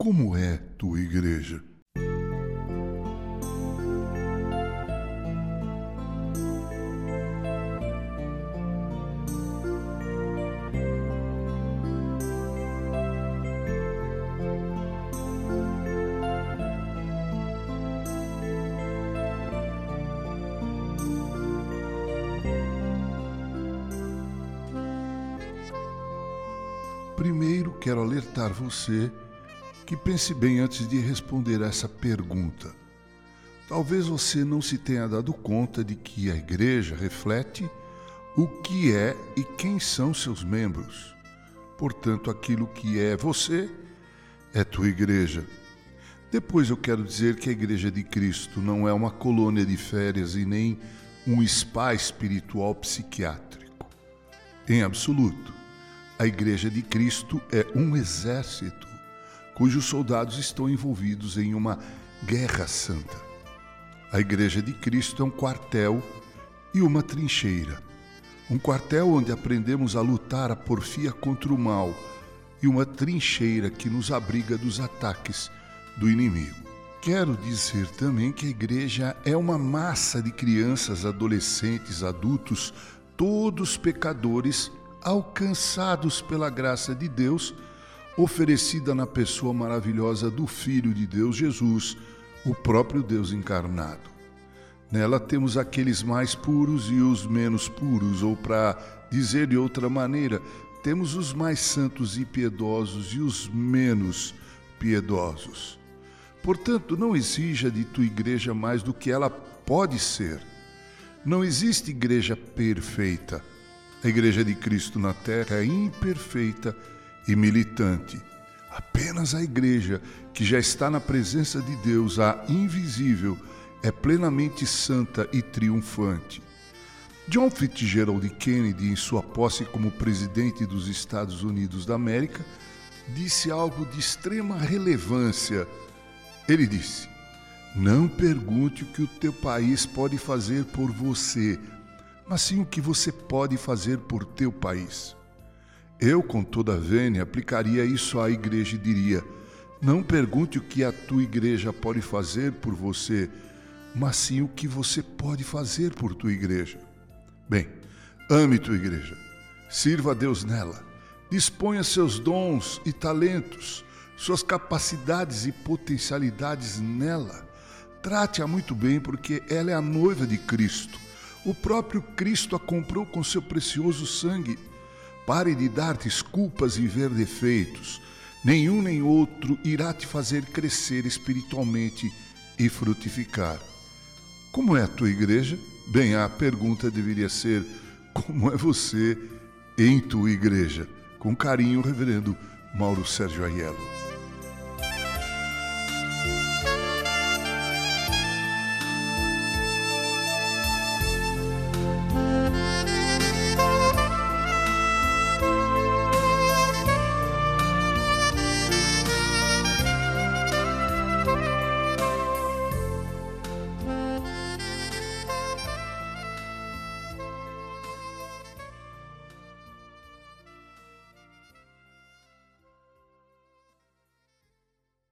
Como é tua igreja? Primeiro quero alertar você que pense bem antes de responder essa pergunta. Talvez você não se tenha dado conta de que a igreja reflete o que é e quem são seus membros. Portanto, aquilo que é você é tua igreja. Depois eu quero dizer que a Igreja de Cristo não é uma colônia de férias e nem um spa espiritual psiquiátrico. Em absoluto. A Igreja de Cristo é um exército cujos soldados estão envolvidos em uma guerra santa. A Igreja de Cristo é um quartel e uma trincheira. Um quartel onde aprendemos a lutar a porfia contra o mal e uma trincheira que nos abriga dos ataques do inimigo. Quero dizer também que a igreja é uma massa de crianças, adolescentes, adultos, todos pecadores alcançados pela graça de Deus, oferecida na pessoa maravilhosa do Filho de Deus, Jesus, o próprio Deus encarnado. Nela temos aqueles mais puros e os menos puros, ou para dizer de outra maneira, temos os mais santos e piedosos e os menos piedosos. Portanto, não exija de tua igreja mais do que ela pode ser. Não existe igreja perfeita. A Igreja de Cristo na Terra é imperfeita e militante. Apenas a Igreja, que já está na presença de Deus, a invisível, é plenamente santa e triunfante. John Fitzgerald Kennedy, em sua posse como presidente dos Estados Unidos da América, disse algo de extrema relevância. Ele disse: Não pergunte o que o teu país pode fazer por você, mas sim o que você pode fazer por teu país. Eu, com toda a vênia, aplicaria isso à igreja e diria: não pergunte o que a tua igreja pode fazer por você, mas sim o que você pode fazer por tua igreja. Bem, ame tua igreja, sirva a Deus nela, disponha seus dons e talentos, suas capacidades e potencialidades nela. Trate-a muito bem, porque ela é a noiva de Cristo o próprio Cristo a comprou com seu precioso sangue. Pare de dar desculpas e ver defeitos. Nenhum nem outro irá te fazer crescer espiritualmente e frutificar. Como é a tua igreja? Bem, a pergunta deveria ser: como é você em tua igreja? Com carinho, Reverendo Mauro Sérgio Aiello.